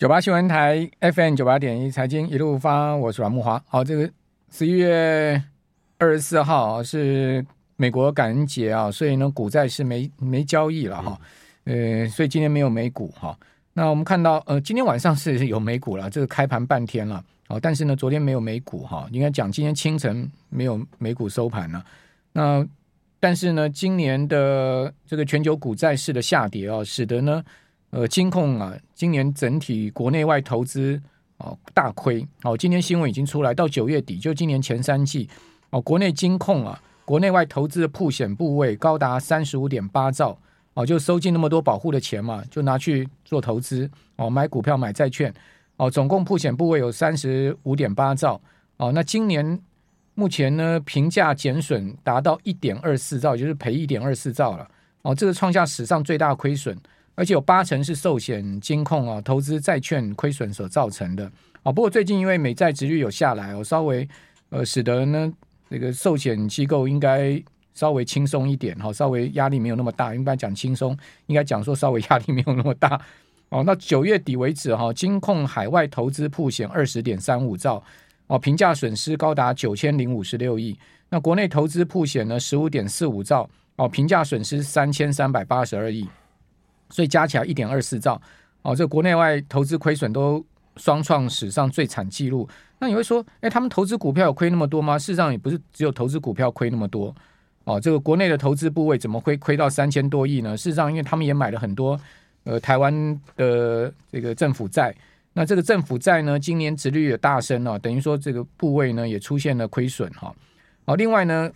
九八新闻台 FM 九八点一财经一路发，我是阮木华。好，这个十一月二十四号是美国感恩节啊，所以呢，股债是没没交易了哈。呃，所以今天没有美股哈。那我们看到，呃，今天晚上是有美股了，这个开盘半天了。哦，但是呢，昨天没有美股哈，应该讲今天清晨没有美股收盘了。那但是呢，今年的这个全球股债市的下跌啊，使得呢。呃，金控啊，今年整体国内外投资哦大亏哦。今天新闻已经出来，到九月底就今年前三季哦，国内金控啊，国内外投资的曝险部位高达三十五点八兆哦，就收进那么多保护的钱嘛，就拿去做投资哦，买股票、买债券哦，总共曝险部位有三十五点八兆哦。那今年目前呢，评价减损达到一点二四兆，就是赔一点二四兆了哦，这个创下史上最大亏损。而且有八成是寿险、金控啊、投资债券亏损所造成的啊。不过最近因为美债殖率有下来哦，稍微呃使得呢这个寿险机构应该稍微轻松一点哈，稍微压力没有那么大。应该讲轻松，应该讲说稍微压力没有那么大 哦。那九月底为止哈，金控海外投资曝险二十点三五兆哦，评价损失高达九千零五十六亿。那国内投资曝险呢十五点四五兆哦，评价损失三千三百八十二亿。所以加起来一点二四兆，哦，这国内外投资亏损都双创史上最惨记录。那你会说，哎，他们投资股票有亏那么多吗？事实上也不是只有投资股票亏那么多，哦，这个国内的投资部位怎么会亏到三千多亿呢？事实上，因为他们也买了很多呃台湾的这个政府债，那这个政府债呢，今年殖率也大升了，等于说这个部位呢也出现了亏损哈。好，另外呢。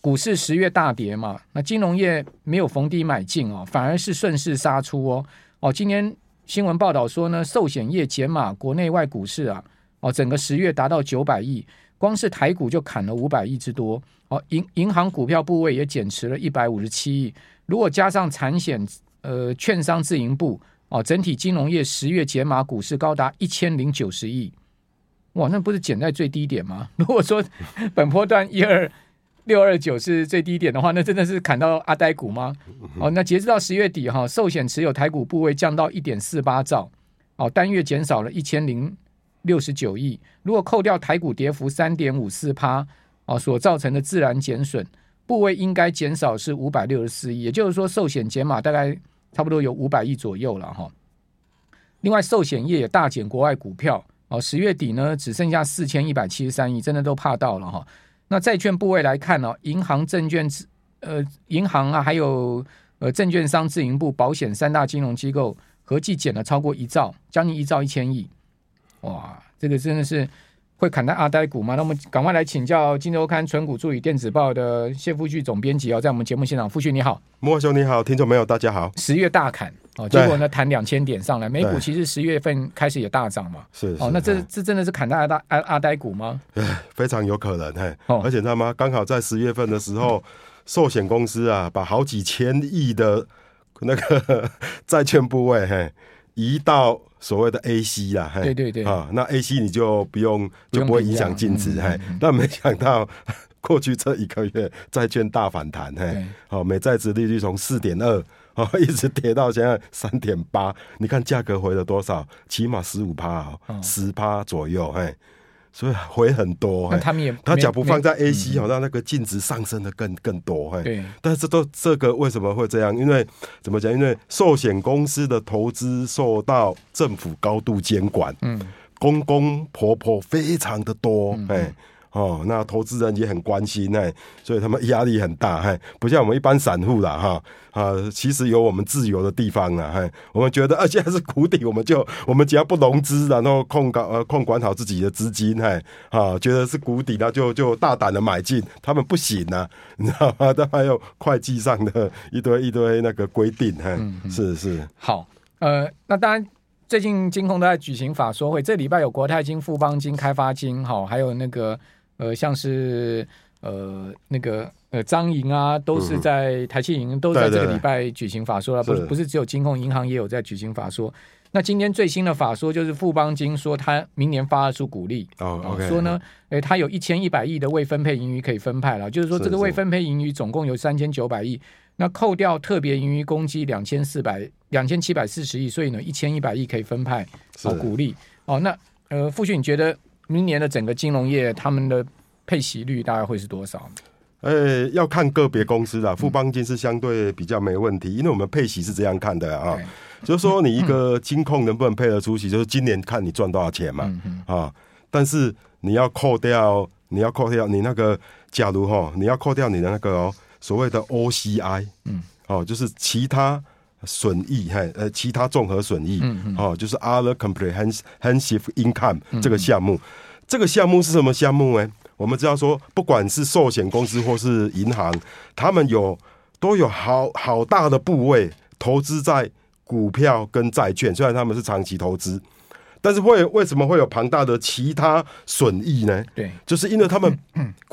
股市十月大跌嘛，那金融业没有逢低买进哦，反而是顺势杀出哦。哦，今天新闻报道说呢，寿险业减码国内外股市啊，哦，整个十月达到九百亿，光是台股就砍了五百亿之多。哦，银银行股票部位也减持了一百五十七亿，如果加上产险、呃，券商自营部，哦，整体金融业十月减码股市高达一千零九十亿。哇，那不是减在最低点吗？如果说本波段一二。六二九是最低点的话，那真的是砍到阿呆股吗？哦，那截止到十月底哈，寿险持有台股部位降到一点四八兆，哦，单月减少了一千零六十九亿。如果扣掉台股跌幅三点五四趴，哦，所造成的自然减损部位应该减少是五百六十四亿，也就是说寿险减码大概差不多有五百亿左右了哈。另外，寿险业也大减国外股票，哦，十月底呢只剩下四千一百七十三亿，真的都怕到了哈。那债券部位来看呢、银行、证券、呃，银行啊，还有呃，证券商自营部、保险三大金融机构合计减了超过一兆，将近一兆一千亿。哇，这个真的是会砍到阿呆股吗？那我们赶快来请教《金周刊》纯股助理电子报的谢富旭总编辑哦，在我们节目现场，富旭你好，莫兄你好，听众朋友大家好。十月大砍。哦，结果呢，弹两千点上来，美股其实十月份开始也大涨嘛。是哦，那这这真的是砍到阿阿阿呆股吗？非常有可能嘿。哦，而且知道吗？刚好在十月份的时候，寿险公司啊，把好几千亿的那个 债券部位嘿移到所谓的 A C 啦。嘿，对对对。啊，那 A C 你就不用就不会影响净值嘿。但没想到 过去这一个月债券大反弹嘿。好，美债值利率从四点二。哦，一直跌到现在三点八，你看价格回了多少？起码十五趴，十趴左右，哎，所以回很多。那他们也，他假不放在 A C，好像那个净值上升的更更多，哎。对。但是都这个为什么会这样？因为怎么讲？因为寿险公司的投资受到政府高度监管，嗯，公公婆婆非常的多，哎。嗯哦，那投资人也很关心哎，所以他们压力很大嘿，不像我们一般散户啦哈啊，其实有我们自由的地方啊嘿，我们觉得啊现在是谷底，我们就我们只要不融资，然后控管呃控管好自己的资金嘿啊，觉得是谷底那就就大胆的买进，他们不行啊，你知道吗？他还有会计上的一堆一堆那个规定嘿，嗯嗯是是好呃，那当然。最近金控都在举行法说会，这礼拜有国泰金、富邦金、开发金，哈，还有那个呃，像是呃那个呃张营啊，都是在台企银都在这个礼拜举行法说了，不是。不是只有金控银行也有在举行法说。那今天最新的法说就是富邦金说，他明年发出股利哦，okay, 说呢，哎，他有一千一百亿的未分配盈余可以分派了，就是说这个未分配盈余总共有三千九百亿，那扣掉特别盈余公积两千四百两千七百四十亿，所以呢一千一百亿可以分派哦股利。哦。那呃，傅旭，你觉得明年的整个金融业他们的配息率大概会是多少？呃，要看个别公司的，富邦金是相对比较没问题，因为我们配息是这样看的啊。就是说，你一个金控能不能配得出息，就是今年看你赚多少钱嘛，啊、但是你要扣掉，你要扣掉你那个，假如哈，你要扣掉你的那个哦，所谓的 OCI，嗯，哦，就是其他损益，嘿，呃，其他综合损益，嗯嗯，哦，就是 Other Comprehensive Income 这个项目，嗯、这个项目是什么项目呢？我们知道说，不管是寿险公司或是银行，他们有都有好好大的部位投资在。股票跟债券，虽然他们是长期投资，但是会为什么会有庞大的其他损益呢？对，就是因为他们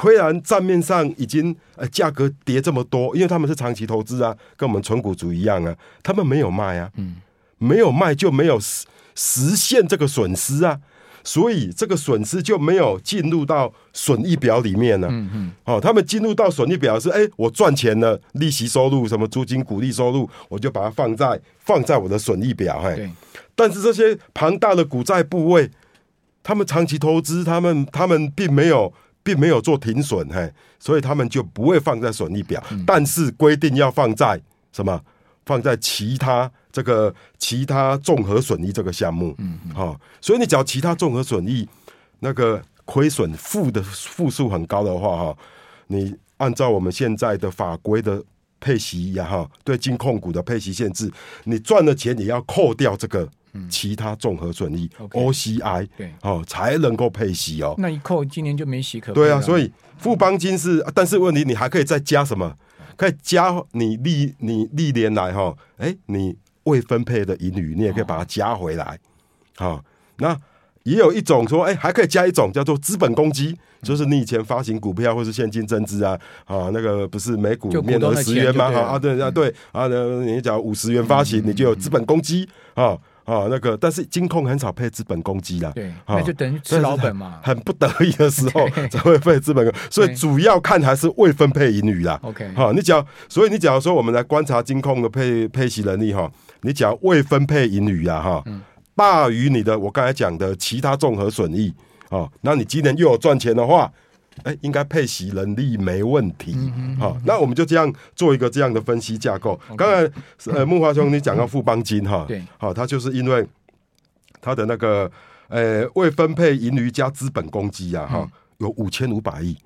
虽然账面上已经呃价格跌这么多，因为他们是长期投资啊，跟我们纯股族一样啊，他们没有卖啊，嗯，没有卖就没有实实现这个损失啊。所以这个损失就没有进入到损益表里面了。嗯嗯。哦，他们进入到损益表是，哎，我赚钱了，利息收入、什么租金、股利收入，我就把它放在放在我的损益表。嘿，但是这些庞大的股债部位，他们长期投资，他们他们并没有并没有做停损，嘿，所以他们就不会放在损益表。但是规定要放在什么？放在其他这个其他综合损益这个项目，嗯，好、哦，所以你只要其他综合损益那个亏损负的负数很高的话，哈、哦，你按照我们现在的法规的配息呀，哈，对金控股的配息限制，你赚的钱也要扣掉这个其他综合损益、嗯、OCI，对，哦，才能够配息哦。那一扣，今年就没息可配。对啊，所以富邦金是，但是问题你还可以再加什么？可以加你历你历年来哈，哎、欸，你未分配的盈余，你也可以把它加回来。好、哦，那也有一种说，哎、欸，还可以加一种叫做资本公积，就是你以前发行股票或是现金增资啊，啊，那个不是每股面额十元吗？啊，对啊，对啊，你讲五十元发行，你就有资本公积啊。啊，那个，但是金控很少配资本公积啦，对，那就等于吃老本嘛。很不得已的时候 才会配资本，所以主要看还是未分配盈余啦。OK，好，你只要，所以你假如说我们来观察金控的配配息能力哈，你只要未分配盈余啊哈，大于你的我刚才讲的其他综合损益啊，那你今年又有赚钱的话。哎、欸，应该配息能力没问题。好、嗯哦，那我们就这样做一个这样的分析架构。刚.才呃，木华兄你讲到富邦金哈，对，好，他就是因为他的那个呃未分配盈余加资本公积啊，哈、嗯，有五千五百亿。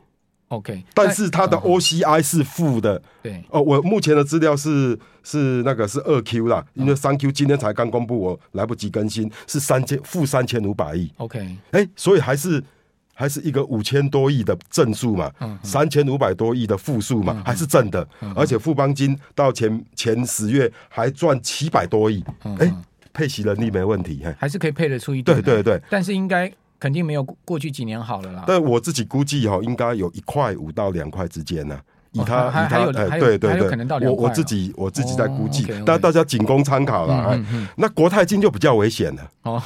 OK，但是他的 OCI 是负的。对，哦，我目前的资料是是那个是二 Q 啦，因为三 Q 今天才刚公布，我来不及更新，是三千负三千五百亿。OK，哎、欸，所以还是。还是一个五千多亿的正数嘛，三千五百多亿的负数嘛，还是正的，而且富邦金到前前十月还赚七百多亿，哎、欸，配息能力没问题，还是可以配得出一点，对对对，但是应该肯定没有过去几年好了啦。但我自己估计哈，应该有一块五到两块之间呢，以他以他还有哎对对对，我我自己我自己在估计，但大家仅供参考了。那国泰金就比较危险了。哦，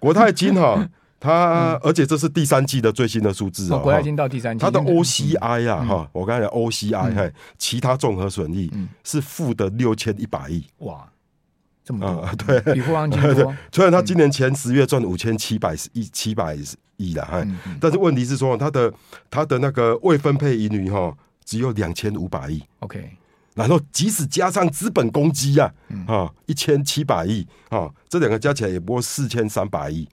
国泰金哈。它、嗯，而且这是第三季的最新的数字哦。国泰金到第三季，它的 OCI 啊，哈、嗯，我刚才讲 OCI，嘿、嗯，其他综合损益是负的六千一百亿。哇，这么多，啊、对，比富邦金多。虽然它今年前十月赚五千七百亿七百亿了，哈、嗯，但是问题是说，它的它的那个未分配盈余哈，只有两千五百亿。OK，然后即使加上资本公积啊，啊，一千七百亿啊，这两个加起来也不过四千三百亿。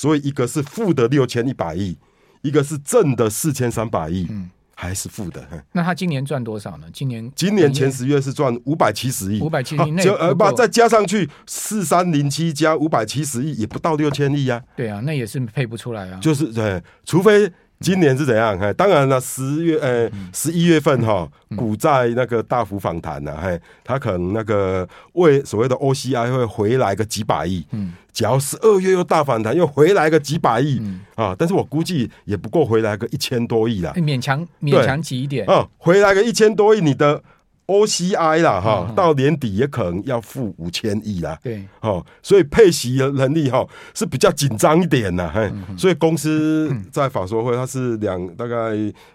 所以一个是负的六千一百亿，一个是正的四千三百亿，嗯，还是负的。那他今年赚多少呢？今年今年前十月是赚五百七十亿，五百七十亿就呃把再加上去四三零七加五百七十亿，也不到六千亿啊。对啊，那也是配不出来啊。就是对，除非。今年是怎样？哎，当然了，十月呃十一月份哈，股债那个大幅反弹呢，嘿，他可能那个为所谓的 OCI 会回来个几百亿，嗯，只要十二月又大反弹，又回来个几百亿，啊，但是我估计也不够回来个一千多亿啦，勉强勉强挤一点，啊，回来个一千多亿，你的 OCI 啦哈，嗯、到年底也可能要付五千亿啦。对，哦，所以配息的能力哈是比较紧张一点呐。所以公司在法说会，它是两大概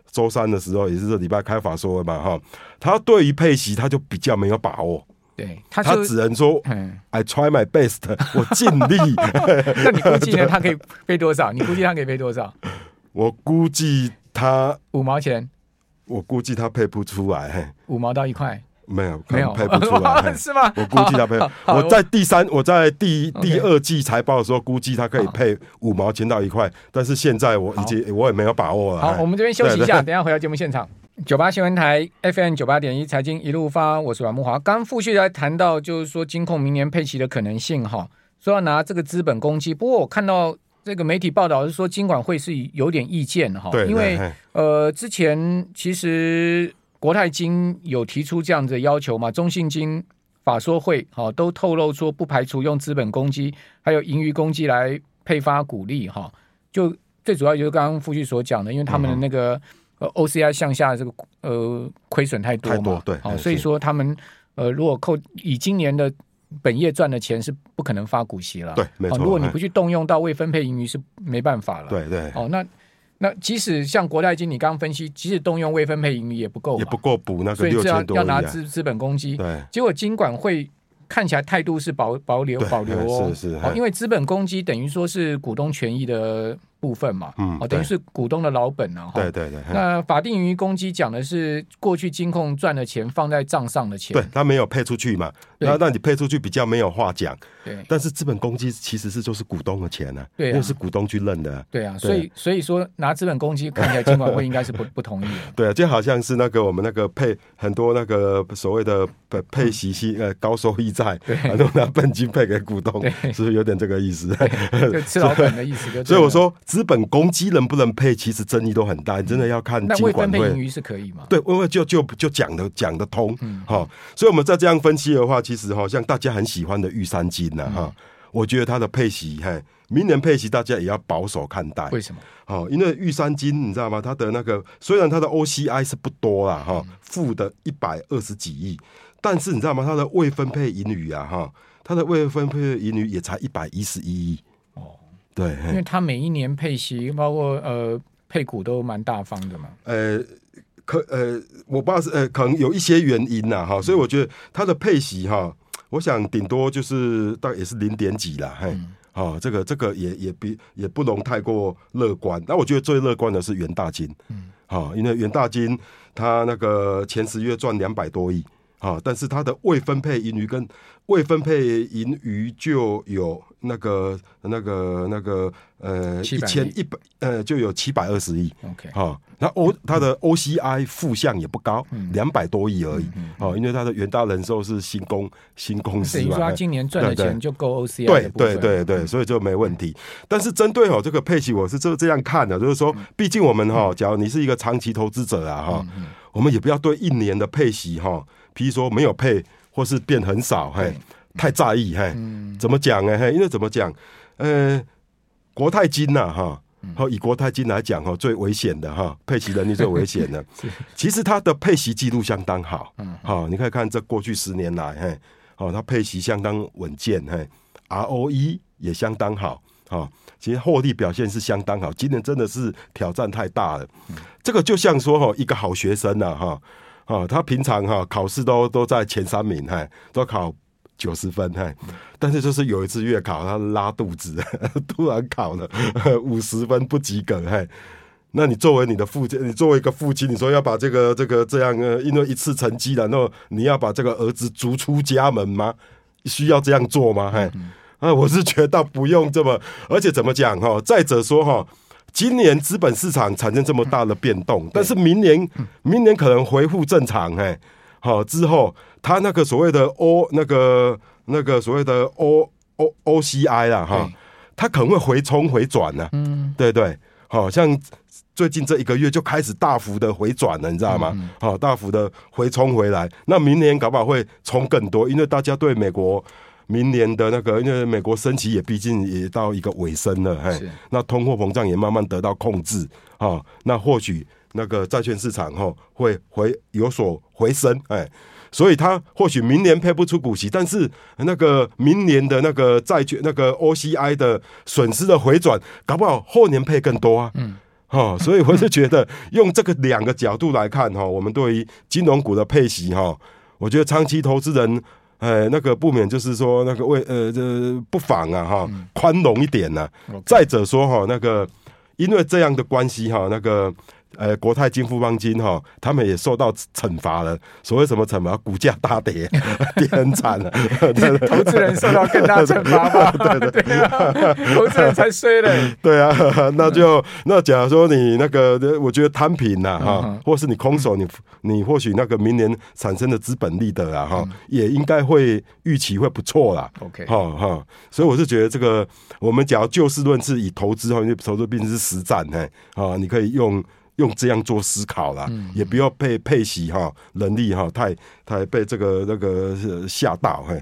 周三的时候，也是这礼拜开法说会嘛哈。他对于配息，他就比较没有把握。对，他他只能说，I try my best，我尽力。那你估计呢？他可以配多少？你估计他可以配多少？我估计他五毛钱。我估计他配不出来，五毛到一块，没有，没有配不出来，是吗？我估计他配。我在第三，我在第第二季财报的时候，估计他可以配五毛钱到一块，但是现在我已经我也没有把握了。好，我们这边休息一下，等下回到节目现场。九八新闻台 FM 九八点一财经一路发，我是阮慕华。刚复续来谈到，就是说金控明年配息的可能性哈，说要拿这个资本攻击。不过我看到这个媒体报道是说，金管会是有点意见哈，因为呃之前其实国泰金有提出这样子的要求嘛，中信金法说会哈都透露说不排除用资本公积还有盈余公积来配发股利哈，就最主要就是刚刚复续所讲的，因为他们的那个。呃，OCI 向下这个呃亏损太多嘛，多对，好、哦，所以说他们呃如果扣以今年的本业赚的钱是不可能发股息了，对，没错、哦。如果你不去动用到未分配盈余是没办法了，对对。哦，那那即使像国泰金，你刚刚分析，即使动用未分配盈余也不够，也不够补那个六千多亿、啊、要拿资资本公积，对。结果金管会看起来态度是保保留保留哦，是是。哦，因为资本公积等于说是股东权益的。部分嘛，嗯，哦，等于是股东的老本啊，对对对。那法定盈余公积讲的是过去金控赚的钱放在账上的钱，对，他没有配出去嘛，那那你配出去比较没有话讲，对。但是资本公积其实是就是股东的钱呢，对，因为是股东去认的，对啊，所以所以说拿资本公积看起来金管会应该是不不同意的，对啊，就好像是那个我们那个配很多那个所谓的配配息息呃高收益债，对，都拿本金配给股东，是不是有点这个意思？就吃老本的意思，所以我说资本公积。能不能配，其实争议都很大，你真的要看金管配盈余是可以吗？对，因为就就就讲的讲得通，嗯，好，所以我们再这样分析的话，其实哈，像大家很喜欢的玉山金呐，哈，我觉得它的配息，嘿，明年配息大家也要保守看待。为什么？好，因为玉山金你知道吗？它的那个虽然它的 OCI 是不多啦，哈，负的一百二十几亿，但是你知道吗？它的未分配盈余啊，哈，它的未分配盈余也才一百一十一亿。对，因为他每一年配息，包括呃配股都蛮大方的嘛。呃，可呃，我不知道是呃，可能有一些原因呐，哈，所以我觉得他的配息哈，我想顶多就是大概也是零点几啦，嘿，好、嗯，这个这个也也比也不容太过乐观。那我觉得最乐观的是元大金，嗯，好，因为元大金他那个前十月赚两百多亿，好，但是他的未分配盈余跟未分配盈余就有。那个、那个、那个，呃，一千一百，呃，就有七百二十亿。OK，好，那 O 它的 OCI 负项也不高，两百多亿而已。哦，因为它的元大人寿是新公新公司嘛，等于说他今年赚的钱就够 OCI。对对对对，所以就没问题。但是针对哦这个配息，我是这这样看的，就是说，毕竟我们哈，假如你是一个长期投资者啊哈，我们也不要对一年的配息哈，譬如说没有配或是变很少，嘿。太在意嘿，怎么讲呢？嘿，因为怎么讲？呃，国泰金呐，哈，好，以国泰金来讲哈，最危险的哈，配息能力最危险的。其实它的配息记录相当好，好，你可以看这过去十年来，嘿，好，它配息相当稳健，嘿，ROE 也相当好，好，其实获利表现是相当好。今年真的是挑战太大了，这个就像说哈，一个好学生呐，哈，啊，他平常哈考试都都在前三名，嘿，都考。九十分，嘿，但是就是有一次月考，他拉肚子，突然考了五十分不及格，嘿，那你作为你的父亲，你作为一个父亲，你说要把这个这个这样呃，因为一次成绩了，那你要把这个儿子逐出家门吗？需要这样做吗？嘿，啊，我是觉得不用这么，而且怎么讲哈？再者说哈，今年资本市场产生这么大的变动，但是明年明年可能恢复正常，嘿。好之后，他那个所谓的 O 那个那个所谓的 O O O C I 啦，哈，他可能会回冲回转呢，嗯，对对，好像最近这一个月就开始大幅的回转了，你知道吗？好，大幅的回冲回来，那明年搞不好会冲更多，因为大家对美国明年的那个，因为美国升息也毕竟也到一个尾声了，嘿，那通货膨胀也慢慢得到控制，那或许。那个债券市场哈会回有所回升，哎，所以他或许明年配不出股息，但是那个明年的那个债券那个 OCI 的损失的回转，搞不好后年配更多啊。嗯，哈，所以我是觉得用这个两个角度来看哈，我们对于金融股的配息哈，我觉得长期投资人。哎，那个不免就是说，那个为呃这不妨啊哈，宽容一点呢、啊。再者说哈，那个因为这样的关系哈，那个。呃，国泰金、富邦金哈，他们也受到惩罚了。所谓什么惩罚？股价大跌，跌很惨了。投资人受到更大惩罚吧？对对对，投资人才衰嘞。对啊，那就那假如说你那个，我觉得摊平呐哈，或是你空手，你你或许那个明年产生的资本利得啊哈，也应该会预期会不错啦。OK，哈哈，所以我是觉得这个，我们假如就事论事，以投资哈，因为投资毕竟是实战哎，啊，你可以用。用这样做思考啦，嗯、也不要被配息哈，能力哈太太被这个那个吓到嘿。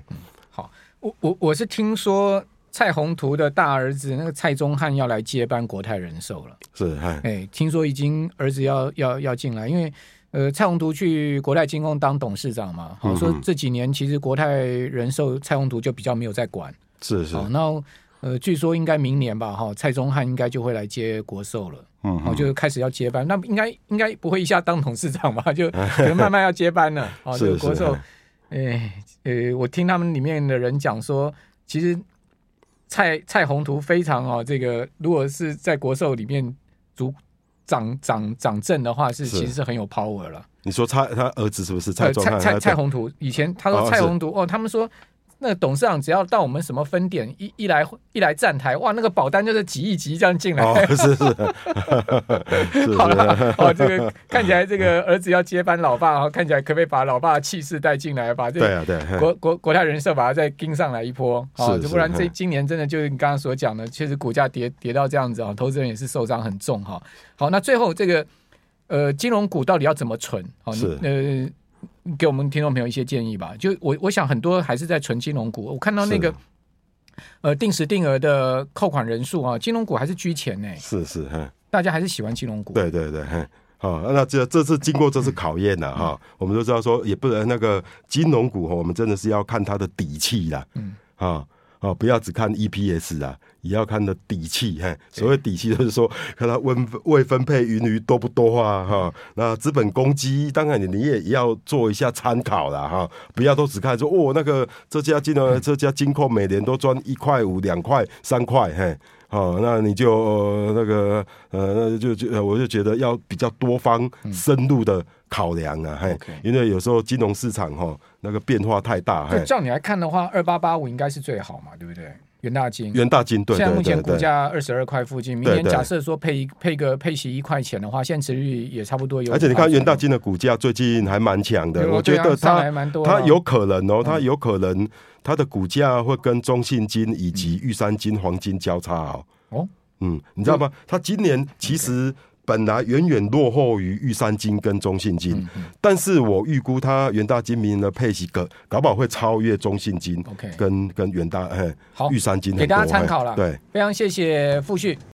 好，我我我是听说蔡宏图的大儿子那个蔡宗翰要来接班国泰人寿了，是哎、欸，听说已经儿子要要要进来，因为呃蔡宏图去国泰金控当董事长嘛，好、嗯、说这几年其实国泰人寿蔡宏图就比较没有在管，是是，那呃据说应该明年吧哈，蔡宗汉应该就会来接国寿了。嗯，哦，就开始要接班，那应该应该不会一下当董事长吧？就可能慢慢要接班了。哦，这个国寿，哎，呃，我听他们里面的人讲说，其实蔡蔡宏图非常哦，这个如果是在国寿里面主掌掌掌政的话，是其实是很有 power 了。你说他他儿子是不是蔡蔡蔡蔡宏图？以前他说蔡宏图哦，他们说。那个董事长只要到我们什么分店一一来一来站台，哇，那个保单就是几亿几亿这样进来。哦，是 是，是好了，哦，这个看起来这个儿子要接班老爸，看起来可不可以把老爸的气势带进来，把这个对啊对国国国泰人寿把它再盯上来一波，哦，不然这今年真的就是你刚刚所讲的，确实股价跌跌到这样子啊，投资人也是受伤很重哈。好，那最后这个呃金融股到底要怎么存？好，是呃。给我们听众朋友一些建议吧。就我我想很多还是在存金融股。我看到那个呃定时定额的扣款人数啊，金融股还是居前呢。是是，大家还是喜欢金融股。对对对，好，那这这次经过这次考验了哈，我们都知道说也不能那个金融股哈，我们真的是要看它的底气了。嗯啊。哦，哦不要只看 EPS 啊，也要看的底气。嘿，所谓底气就是说，看它未未分配盈余多不多啊？哈，那资本公积，当然你你也要做一下参考啦。哈，不要都只看说哦，那个这家金融这家金控每年都赚一块五、两块、三块，嘿。哦，那你就、呃、那个呃，那就就我就觉得要比较多方深入的考量啊，嘿、嗯，因为有时候金融市场哈、哦、那个变化太大。就照你来看的话，二八八五应该是最好嘛，对不对？元大金，元大金，对，现在目前股价二十二块附近，明年假设说配一配个配息一块钱的话，现在殖率也差不多有。而且你看元大金的股价最近还蛮强的，嗯、我觉得它它有可能哦，它有可能。它的股价会跟中信金以及玉山金黄金交叉哦。哦，嗯，你知道吗？它今年其实本来远远落后于玉山金跟中信金，但是我预估它元大金明年的配息个搞不好会超越中信金跟，跟跟元大哎，好玉山金，给大家参考了。对，非常谢谢傅旭。